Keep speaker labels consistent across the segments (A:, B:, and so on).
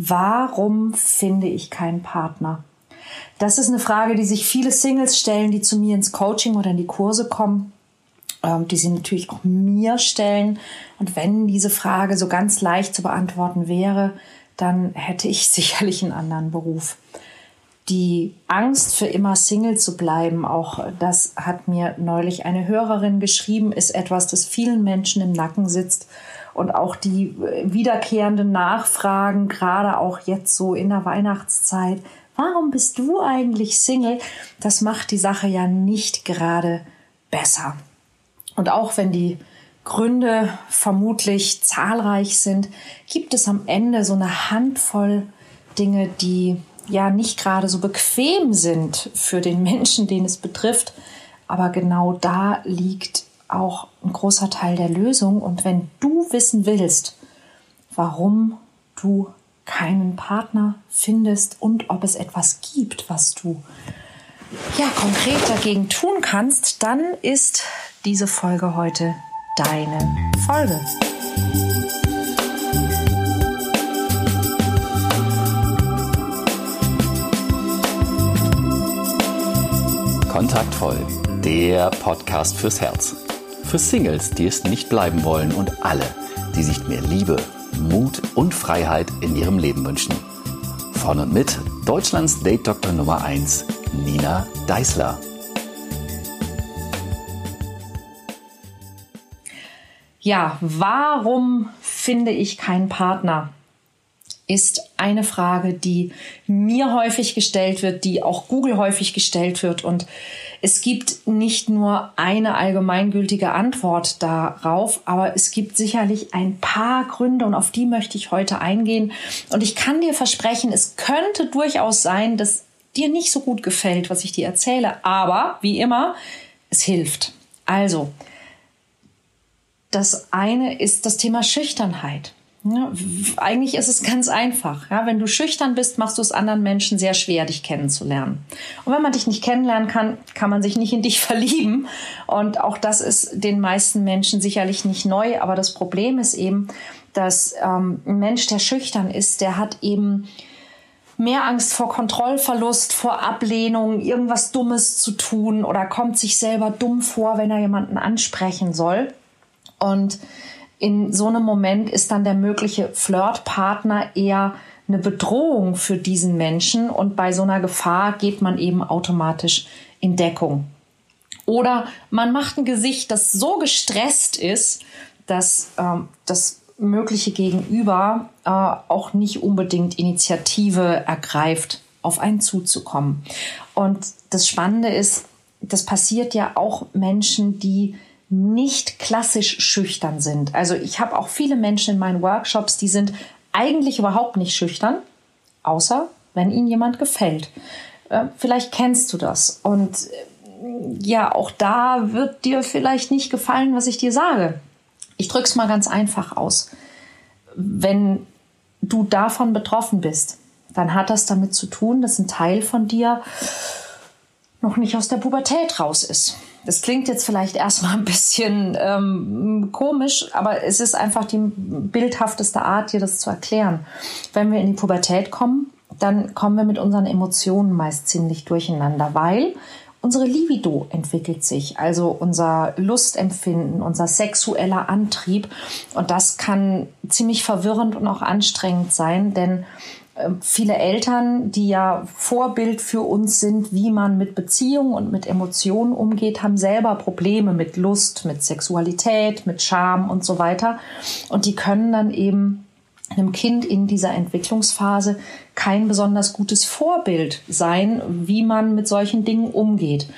A: Warum finde ich keinen Partner? Das ist eine Frage, die sich viele Singles stellen, die zu mir ins Coaching oder in die Kurse kommen, ähm, die sie natürlich auch mir stellen. Und wenn diese Frage so ganz leicht zu beantworten wäre, dann hätte ich sicherlich einen anderen Beruf. Die Angst, für immer Single zu bleiben, auch das hat mir neulich eine Hörerin geschrieben, ist etwas, das vielen Menschen im Nacken sitzt und auch die äh, wiederkehrenden Nachfragen, gerade auch jetzt so in der Weihnachtszeit, warum bist du eigentlich Single? Das macht die Sache ja nicht gerade besser. Und auch wenn die Gründe vermutlich zahlreich sind, gibt es am Ende so eine Handvoll Dinge, die ja nicht gerade so bequem sind für den Menschen, den es betrifft. Aber genau da liegt auch ein großer Teil der Lösung. Und wenn du wissen willst, warum du keinen Partner findest und ob es etwas gibt, was du ja konkret dagegen tun kannst, dann ist diese Folge heute deine Folge.
B: Kontaktvoll, der Podcast fürs Herz. Für Singles, die es nicht bleiben wollen und alle, die sich mehr Liebe, Mut und Freiheit in ihrem Leben wünschen. Von und mit Deutschlands Date Doktor Nummer 1, Nina Deißler.
A: Ja, warum finde ich keinen Partner? Ist eine Frage, die mir häufig gestellt wird, die auch Google häufig gestellt wird und es gibt nicht nur eine allgemeingültige Antwort darauf, aber es gibt sicherlich ein paar Gründe und auf die möchte ich heute eingehen. Und ich kann dir versprechen, es könnte durchaus sein, dass dir nicht so gut gefällt, was ich dir erzähle, aber wie immer, es hilft. Also, das eine ist das Thema Schüchternheit. Ja, eigentlich ist es ganz einfach. Ja, wenn du schüchtern bist, machst du es anderen Menschen sehr schwer, dich kennenzulernen. Und wenn man dich nicht kennenlernen kann, kann man sich nicht in dich verlieben. Und auch das ist den meisten Menschen sicherlich nicht neu. Aber das Problem ist eben, dass ähm, ein Mensch, der schüchtern ist, der hat eben mehr Angst vor Kontrollverlust, vor Ablehnung, irgendwas Dummes zu tun oder kommt sich selber dumm vor, wenn er jemanden ansprechen soll. Und in so einem Moment ist dann der mögliche Flirtpartner eher eine Bedrohung für diesen Menschen und bei so einer Gefahr geht man eben automatisch in Deckung. Oder man macht ein Gesicht, das so gestresst ist, dass ähm, das mögliche Gegenüber äh, auch nicht unbedingt Initiative ergreift, auf einen zuzukommen. Und das Spannende ist, das passiert ja auch Menschen, die nicht klassisch schüchtern sind. Also ich habe auch viele Menschen in meinen Workshops, die sind eigentlich überhaupt nicht schüchtern, außer wenn ihnen jemand gefällt. Äh, vielleicht kennst du das. Und äh, ja, auch da wird dir vielleicht nicht gefallen, was ich dir sage. Ich drücke es mal ganz einfach aus. Wenn du davon betroffen bist, dann hat das damit zu tun, dass ein Teil von dir noch nicht aus der Pubertät raus ist. Das klingt jetzt vielleicht erstmal ein bisschen ähm, komisch, aber es ist einfach die bildhafteste Art, dir das zu erklären. Wenn wir in die Pubertät kommen, dann kommen wir mit unseren Emotionen meist ziemlich durcheinander, weil unsere Libido entwickelt sich, also unser Lustempfinden, unser sexueller Antrieb. Und das kann ziemlich verwirrend und auch anstrengend sein, denn viele Eltern, die ja Vorbild für uns sind, wie man mit Beziehungen und mit Emotionen umgeht, haben selber Probleme mit Lust, mit Sexualität, mit Scham und so weiter. Und die können dann eben einem Kind in dieser Entwicklungsphase kein besonders gutes Vorbild sein, wie man mit solchen Dingen umgeht.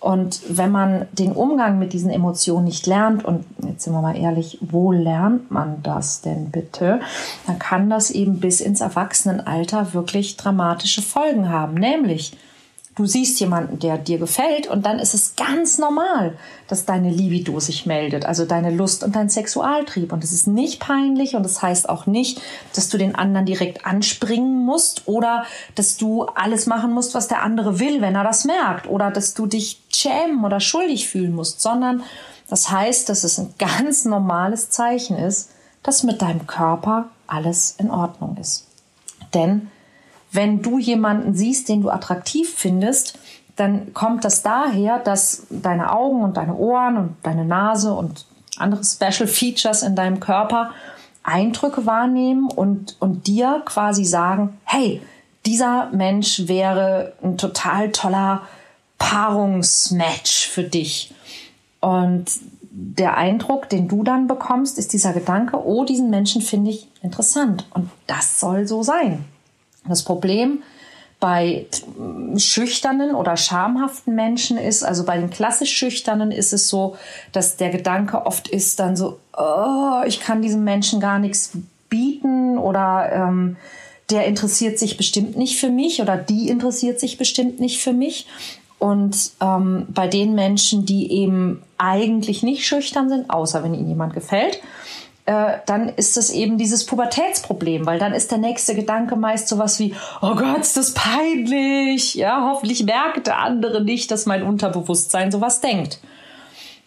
A: Und wenn man den Umgang mit diesen Emotionen nicht lernt, und jetzt sind wir mal ehrlich, wo lernt man das denn bitte? Dann kann das eben bis ins Erwachsenenalter wirklich dramatische Folgen haben, nämlich du siehst jemanden, der dir gefällt und dann ist es ganz normal, dass deine Libido sich meldet, also deine Lust und dein Sexualtrieb. Und es ist nicht peinlich und das heißt auch nicht, dass du den anderen direkt anspringen musst oder dass du alles machen musst, was der andere will, wenn er das merkt oder dass du dich schämen oder schuldig fühlen musst, sondern das heißt, dass es ein ganz normales Zeichen ist, dass mit deinem Körper alles in Ordnung ist. Denn wenn du jemanden siehst, den du attraktiv findest, dann kommt das daher, dass deine Augen und deine Ohren und deine Nase und andere Special Features in deinem Körper Eindrücke wahrnehmen und, und dir quasi sagen, hey, dieser Mensch wäre ein total toller Paarungsmatch für dich. Und der Eindruck, den du dann bekommst, ist dieser Gedanke, oh, diesen Menschen finde ich interessant. Und das soll so sein. Das Problem bei schüchternen oder schamhaften Menschen ist, also bei den klassisch schüchternen ist es so, dass der Gedanke oft ist dann so, oh, ich kann diesem Menschen gar nichts bieten oder ähm, der interessiert sich bestimmt nicht für mich oder die interessiert sich bestimmt nicht für mich. Und ähm, bei den Menschen, die eben eigentlich nicht schüchtern sind, außer wenn ihnen jemand gefällt, äh, dann ist es eben dieses Pubertätsproblem, weil dann ist der nächste Gedanke meist sowas wie, oh Gott, ist das peinlich. Ja, hoffentlich merkt der andere nicht, dass mein Unterbewusstsein sowas denkt.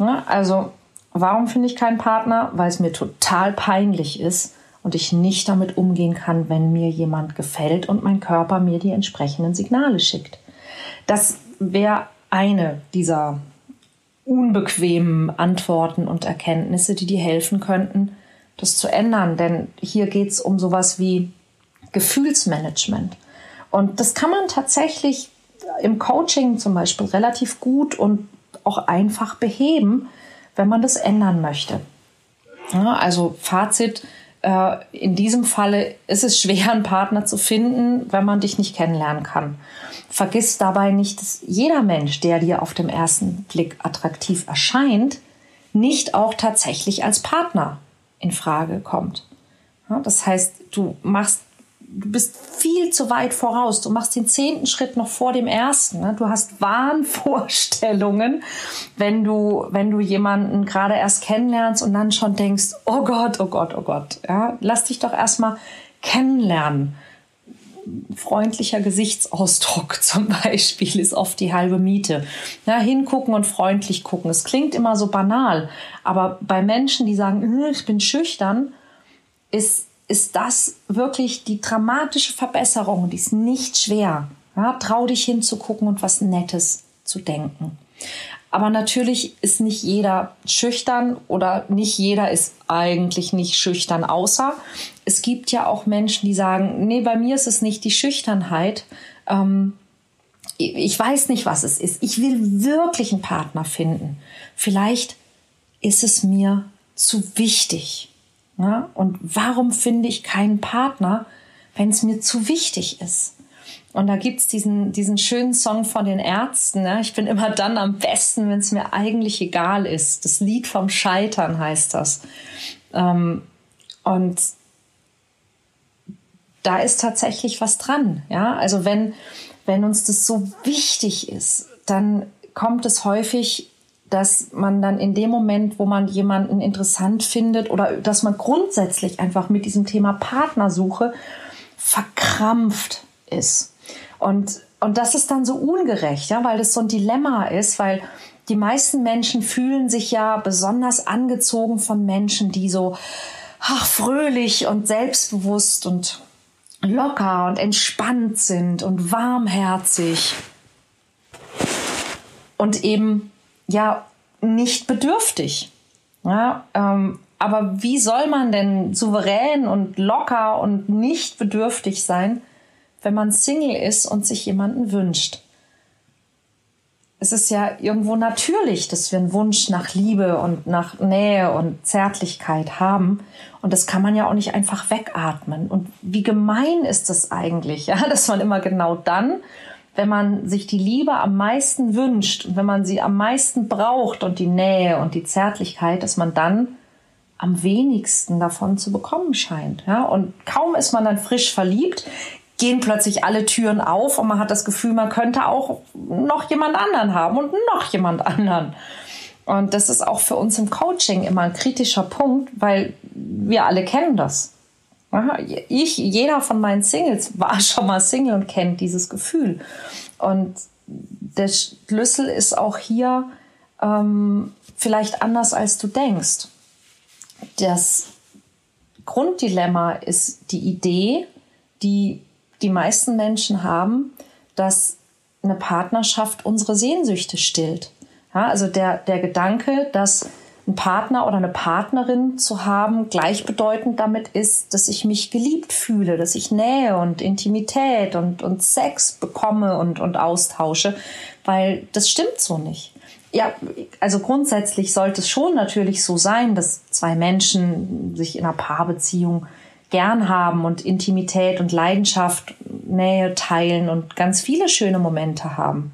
A: Ja, also, warum finde ich keinen Partner? Weil es mir total peinlich ist und ich nicht damit umgehen kann, wenn mir jemand gefällt und mein Körper mir die entsprechenden Signale schickt. Das wäre eine dieser unbequemen Antworten und Erkenntnisse, die dir helfen könnten, das zu ändern. Denn hier geht es um sowas wie Gefühlsmanagement. Und das kann man tatsächlich im Coaching zum Beispiel relativ gut und auch einfach beheben, wenn man das ändern möchte. Ja, also Fazit, äh, in diesem Falle ist es schwer, einen Partner zu finden, wenn man dich nicht kennenlernen kann. Vergiss dabei nicht, dass jeder Mensch, der dir auf dem ersten Blick attraktiv erscheint, nicht auch tatsächlich als Partner in Frage kommt. Das heißt, du machst, du bist viel zu weit voraus. Du machst den zehnten Schritt noch vor dem ersten. Ne? Du hast Wahnvorstellungen, wenn du, wenn du jemanden gerade erst kennenlernst und dann schon denkst, oh Gott, oh Gott, oh Gott. Ja, lass dich doch erstmal kennenlernen freundlicher Gesichtsausdruck zum Beispiel ist oft die halbe Miete. Ja, hingucken und freundlich gucken. Es klingt immer so banal, aber bei Menschen, die sagen, hm, ich bin schüchtern, ist, ist das wirklich die dramatische Verbesserung. Die ist nicht schwer. Ja, trau dich hinzugucken und was Nettes zu denken. Aber natürlich ist nicht jeder schüchtern oder nicht jeder ist eigentlich nicht schüchtern, außer es gibt ja auch Menschen, die sagen, nee, bei mir ist es nicht die Schüchternheit. Ähm, ich weiß nicht, was es ist. Ich will wirklich einen Partner finden. Vielleicht ist es mir zu wichtig. Ja? Und warum finde ich keinen Partner, wenn es mir zu wichtig ist? Und da gibt's diesen, diesen schönen Song von den Ärzten. Ne? Ich bin immer dann am besten, wenn es mir eigentlich egal ist. Das Lied vom Scheitern heißt das. Ähm, und da ist tatsächlich was dran. Ja, also wenn, wenn uns das so wichtig ist, dann kommt es häufig, dass man dann in dem Moment, wo man jemanden interessant findet oder dass man grundsätzlich einfach mit diesem Thema Partnersuche verkrampft ist. Und, und das ist dann so ungerecht, ja, weil das so ein Dilemma ist, weil die meisten Menschen fühlen sich ja besonders angezogen von Menschen, die so ach, fröhlich und selbstbewusst und locker und entspannt sind und warmherzig und eben ja nicht bedürftig. Ja, ähm, aber wie soll man denn souverän und locker und nicht bedürftig sein, wenn man Single ist und sich jemanden wünscht. Es ist ja irgendwo natürlich, dass wir einen Wunsch nach Liebe und nach Nähe und Zärtlichkeit haben. Und das kann man ja auch nicht einfach wegatmen. Und wie gemein ist das eigentlich, ja, dass man immer genau dann, wenn man sich die Liebe am meisten wünscht und wenn man sie am meisten braucht und die Nähe und die Zärtlichkeit, dass man dann am wenigsten davon zu bekommen scheint. Ja? Und kaum ist man dann frisch verliebt, gehen plötzlich alle Türen auf und man hat das Gefühl, man könnte auch noch jemand anderen haben und noch jemand anderen. Und das ist auch für uns im Coaching immer ein kritischer Punkt, weil wir alle kennen das. Ich, jeder von meinen Singles war schon mal Single und kennt dieses Gefühl. Und der Schlüssel ist auch hier ähm, vielleicht anders, als du denkst. Das Grunddilemma ist die Idee, die die meisten Menschen haben, dass eine Partnerschaft unsere Sehnsüchte stillt. Ja, also der, der Gedanke, dass ein Partner oder eine Partnerin zu haben, gleichbedeutend damit ist, dass ich mich geliebt fühle, dass ich Nähe und Intimität und, und Sex bekomme und, und austausche, weil das stimmt so nicht. Ja, also grundsätzlich sollte es schon natürlich so sein, dass zwei Menschen sich in einer Paarbeziehung gern haben und Intimität und Leidenschaft, Nähe teilen und ganz viele schöne Momente haben.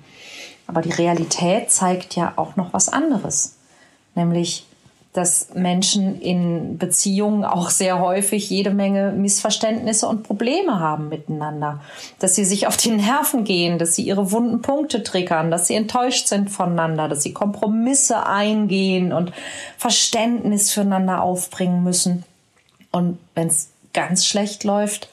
A: Aber die Realität zeigt ja auch noch was anderes nämlich dass Menschen in Beziehungen auch sehr häufig jede Menge Missverständnisse und Probleme haben miteinander, dass sie sich auf die Nerven gehen, dass sie ihre wunden Punkte triggern, dass sie enttäuscht sind voneinander, dass sie Kompromisse eingehen und Verständnis füreinander aufbringen müssen. Und wenn es ganz schlecht läuft,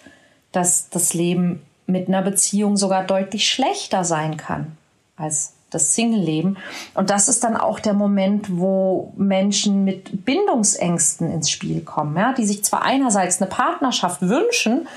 A: dass das Leben mit einer Beziehung sogar deutlich schlechter sein kann als das Single-Leben. Und das ist dann auch der Moment, wo Menschen mit Bindungsängsten ins Spiel kommen, ja, die sich zwar einerseits eine Partnerschaft wünschen,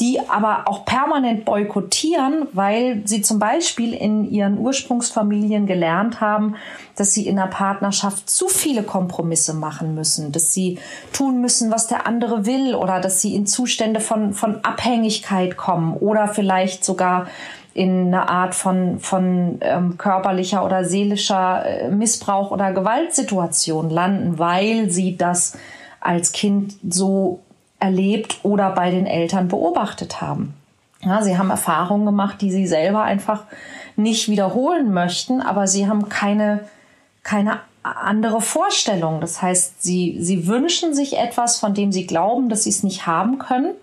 A: die aber auch permanent boykottieren, weil sie zum Beispiel in ihren Ursprungsfamilien gelernt haben, dass sie in der Partnerschaft zu viele Kompromisse machen müssen, dass sie tun müssen, was der andere will oder dass sie in Zustände von, von Abhängigkeit kommen oder vielleicht sogar in eine Art von, von ähm, körperlicher oder seelischer äh, Missbrauch oder Gewaltsituation landen, weil sie das als Kind so erlebt oder bei den Eltern beobachtet haben. Ja, sie haben Erfahrungen gemacht, die sie selber einfach nicht wiederholen möchten, aber sie haben keine, keine andere Vorstellung. Das heißt, sie, sie wünschen sich etwas, von dem sie glauben, dass sie es nicht haben können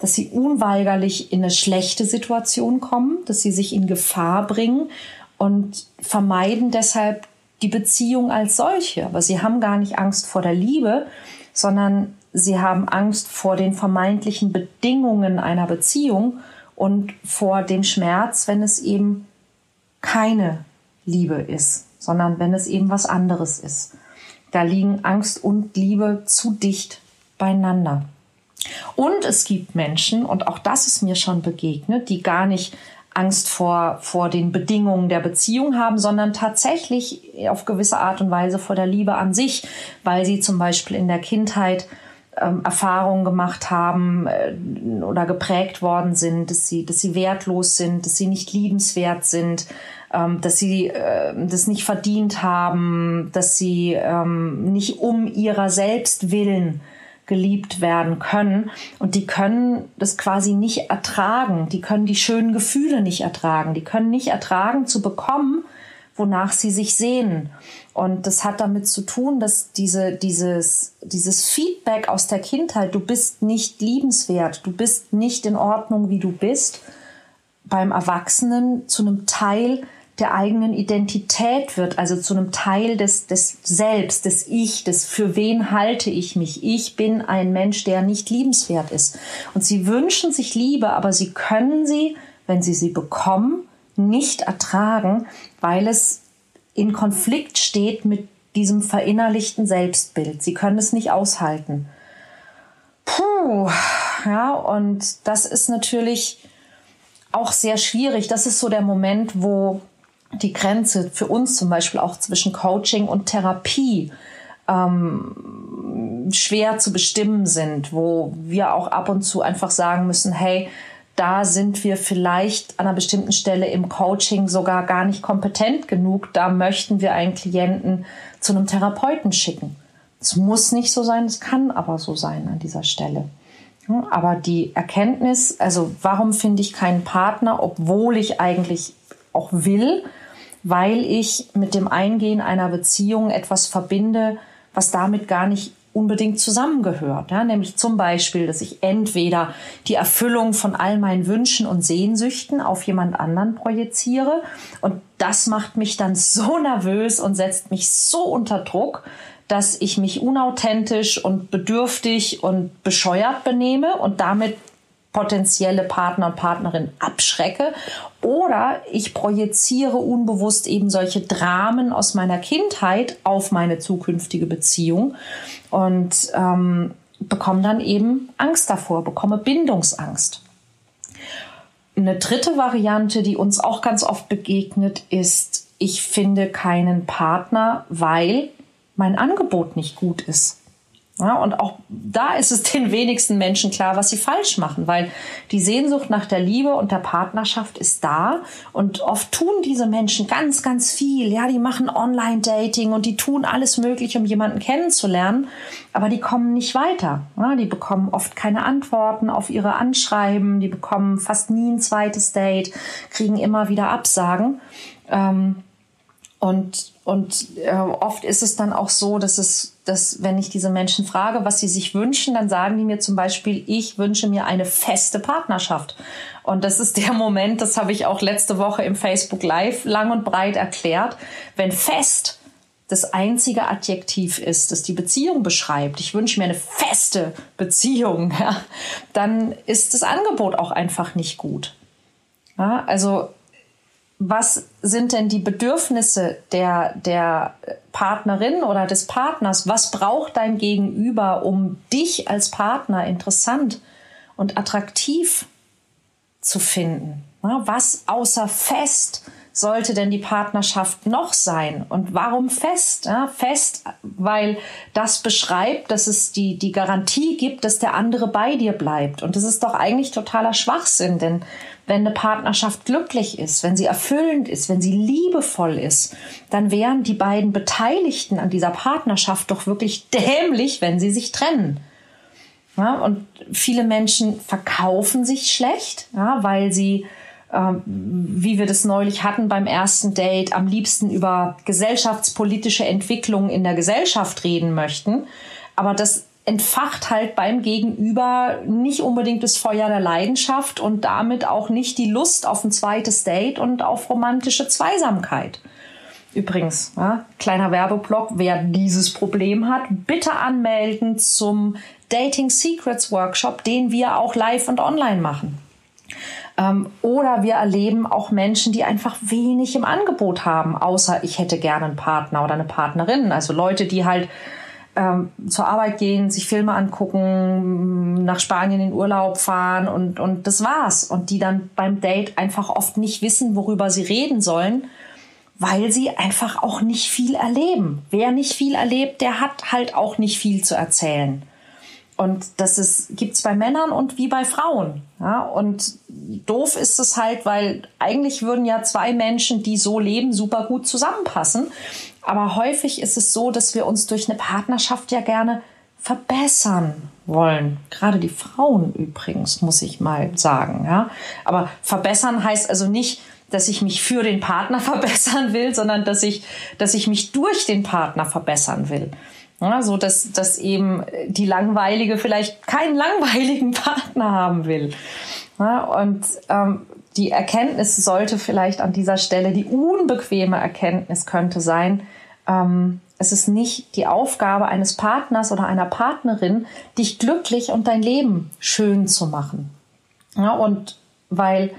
A: dass sie unweigerlich in eine schlechte Situation kommen, dass sie sich in Gefahr bringen und vermeiden deshalb die Beziehung als solche. Aber sie haben gar nicht Angst vor der Liebe, sondern sie haben Angst vor den vermeintlichen Bedingungen einer Beziehung und vor dem Schmerz, wenn es eben keine Liebe ist, sondern wenn es eben was anderes ist. Da liegen Angst und Liebe zu dicht beieinander. Und es gibt Menschen, und auch das ist mir schon begegnet, die gar nicht Angst vor, vor den Bedingungen der Beziehung haben, sondern tatsächlich auf gewisse Art und Weise vor der Liebe an sich, weil sie zum Beispiel in der Kindheit ähm, Erfahrungen gemacht haben äh, oder geprägt worden sind, dass sie, dass sie wertlos sind, dass sie nicht liebenswert sind, ähm, dass sie äh, das nicht verdient haben, dass sie ähm, nicht um ihrer selbst willen geliebt werden können. Und die können das quasi nicht ertragen. Die können die schönen Gefühle nicht ertragen. Die können nicht ertragen zu bekommen, wonach sie sich sehnen. Und das hat damit zu tun, dass diese, dieses, dieses Feedback aus der Kindheit, du bist nicht liebenswert, du bist nicht in Ordnung, wie du bist, beim Erwachsenen zu einem Teil der eigenen Identität wird, also zu einem Teil des, des Selbst, des Ich, des für wen halte ich mich. Ich bin ein Mensch, der nicht liebenswert ist. Und sie wünschen sich Liebe, aber sie können sie, wenn sie sie bekommen, nicht ertragen, weil es in Konflikt steht mit diesem verinnerlichten Selbstbild. Sie können es nicht aushalten. Puh, ja, und das ist natürlich auch sehr schwierig. Das ist so der Moment, wo die Grenze für uns zum Beispiel auch zwischen Coaching und Therapie ähm, schwer zu bestimmen sind, wo wir auch ab und zu einfach sagen müssen, hey, da sind wir vielleicht an einer bestimmten Stelle im Coaching sogar gar nicht kompetent genug. Da möchten wir einen Klienten zu einem Therapeuten schicken. Es muss nicht so sein, es kann aber so sein an dieser Stelle. Aber die Erkenntnis, also warum finde ich keinen Partner, obwohl ich eigentlich auch will, weil ich mit dem Eingehen einer Beziehung etwas verbinde, was damit gar nicht unbedingt zusammengehört. Ja? Nämlich zum Beispiel, dass ich entweder die Erfüllung von all meinen Wünschen und Sehnsüchten auf jemand anderen projiziere und das macht mich dann so nervös und setzt mich so unter Druck, dass ich mich unauthentisch und bedürftig und bescheuert benehme und damit potenzielle Partner und Partnerin abschrecke oder ich projiziere unbewusst eben solche Dramen aus meiner Kindheit auf meine zukünftige Beziehung und ähm, bekomme dann eben Angst davor, bekomme Bindungsangst. eine dritte Variante, die uns auch ganz oft begegnet, ist, ich finde keinen Partner, weil mein Angebot nicht gut ist. Ja, und auch da ist es den wenigsten Menschen klar, was sie falsch machen, weil die Sehnsucht nach der Liebe und der Partnerschaft ist da und oft tun diese Menschen ganz, ganz viel. Ja, die machen Online-Dating und die tun alles Mögliche, um jemanden kennenzulernen, aber die kommen nicht weiter. Ja, die bekommen oft keine Antworten auf ihre Anschreiben, die bekommen fast nie ein zweites Date, kriegen immer wieder Absagen. Ähm, und und äh, oft ist es dann auch so, dass es, dass wenn ich diese Menschen frage, was sie sich wünschen, dann sagen die mir zum Beispiel, ich wünsche mir eine feste Partnerschaft. Und das ist der Moment, das habe ich auch letzte Woche im Facebook Live lang und breit erklärt. Wenn fest das einzige Adjektiv ist, das die Beziehung beschreibt, ich wünsche mir eine feste Beziehung, ja, dann ist das Angebot auch einfach nicht gut. Ja, also was sind denn die Bedürfnisse der, der Partnerin oder des Partners? Was braucht dein Gegenüber, um dich als Partner interessant und attraktiv zu finden? Was außer fest sollte denn die Partnerschaft noch sein? Und warum fest? Fest, weil das beschreibt, dass es die, die Garantie gibt, dass der andere bei dir bleibt. Und das ist doch eigentlich totaler Schwachsinn, denn wenn eine Partnerschaft glücklich ist, wenn sie erfüllend ist, wenn sie liebevoll ist, dann wären die beiden Beteiligten an dieser Partnerschaft doch wirklich dämlich, wenn sie sich trennen. Ja, und viele Menschen verkaufen sich schlecht, ja, weil sie, äh, wie wir das neulich hatten beim ersten Date, am liebsten über gesellschaftspolitische Entwicklungen in der Gesellschaft reden möchten. Aber das entfacht halt beim Gegenüber nicht unbedingt das Feuer der Leidenschaft und damit auch nicht die Lust auf ein zweites Date und auf romantische Zweisamkeit. Übrigens, ja, kleiner Werbeblock, wer dieses Problem hat, bitte anmelden zum Dating Secrets Workshop, den wir auch live und online machen. Ähm, oder wir erleben auch Menschen, die einfach wenig im Angebot haben, außer ich hätte gerne einen Partner oder eine Partnerin. Also Leute, die halt ähm, zur Arbeit gehen, sich Filme angucken, nach Spanien in Urlaub fahren und, und das war's. Und die dann beim Date einfach oft nicht wissen, worüber sie reden sollen, weil sie einfach auch nicht viel erleben. Wer nicht viel erlebt, der hat halt auch nicht viel zu erzählen. Und das ist, gibt's bei Männern und wie bei Frauen. Ja, und doof ist es halt, weil eigentlich würden ja zwei Menschen, die so leben, super gut zusammenpassen. Aber häufig ist es so, dass wir uns durch eine Partnerschaft ja gerne verbessern wollen. Gerade die Frauen übrigens, muss ich mal sagen. Ja? Aber verbessern heißt also nicht, dass ich mich für den Partner verbessern will, sondern dass ich, dass ich mich durch den Partner verbessern will. Ja, so dass, dass eben die Langweilige vielleicht keinen langweiligen Partner haben will. Ja, und ähm, die Erkenntnis sollte vielleicht an dieser Stelle, die unbequeme Erkenntnis könnte sein, ähm, es ist nicht die Aufgabe eines Partners oder einer Partnerin, dich glücklich und dein Leben schön zu machen. Ja, und weil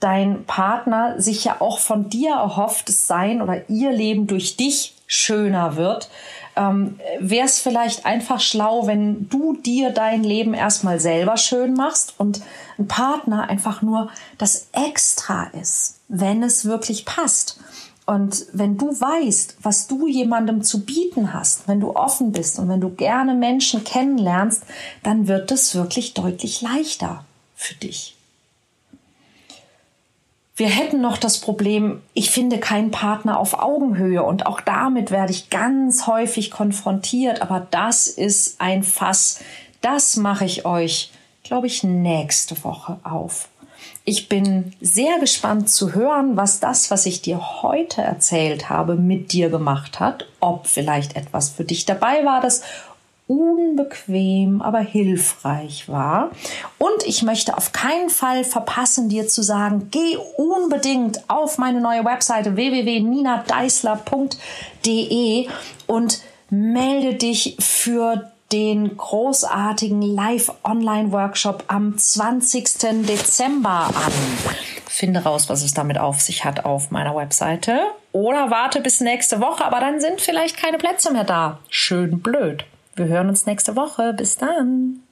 A: dein Partner sich ja auch von dir erhofft, dass sein oder ihr Leben durch dich schöner wird, ähm, wäre es vielleicht einfach schlau, wenn du dir dein Leben erstmal selber schön machst und ein Partner einfach nur das Extra ist, wenn es wirklich passt. Und wenn du weißt, was du jemandem zu bieten hast, wenn du offen bist und wenn du gerne Menschen kennenlernst, dann wird es wirklich deutlich leichter für dich. Wir hätten noch das Problem, ich finde keinen Partner auf Augenhöhe und auch damit werde ich ganz häufig konfrontiert, aber das ist ein Fass, das mache ich euch, glaube ich, nächste Woche auf. Ich bin sehr gespannt zu hören, was das, was ich dir heute erzählt habe, mit dir gemacht hat. Ob vielleicht etwas für dich dabei war, das unbequem, aber hilfreich war. Und ich möchte auf keinen Fall verpassen, dir zu sagen, geh unbedingt auf meine neue Webseite www.ninadeisler.de und melde dich für den großartigen Live-Online-Workshop am 20. Dezember an. Finde raus, was es damit auf sich hat auf meiner Webseite. Oder warte bis nächste Woche, aber dann sind vielleicht keine Plätze mehr da. Schön blöd. Wir hören uns nächste Woche. Bis dann.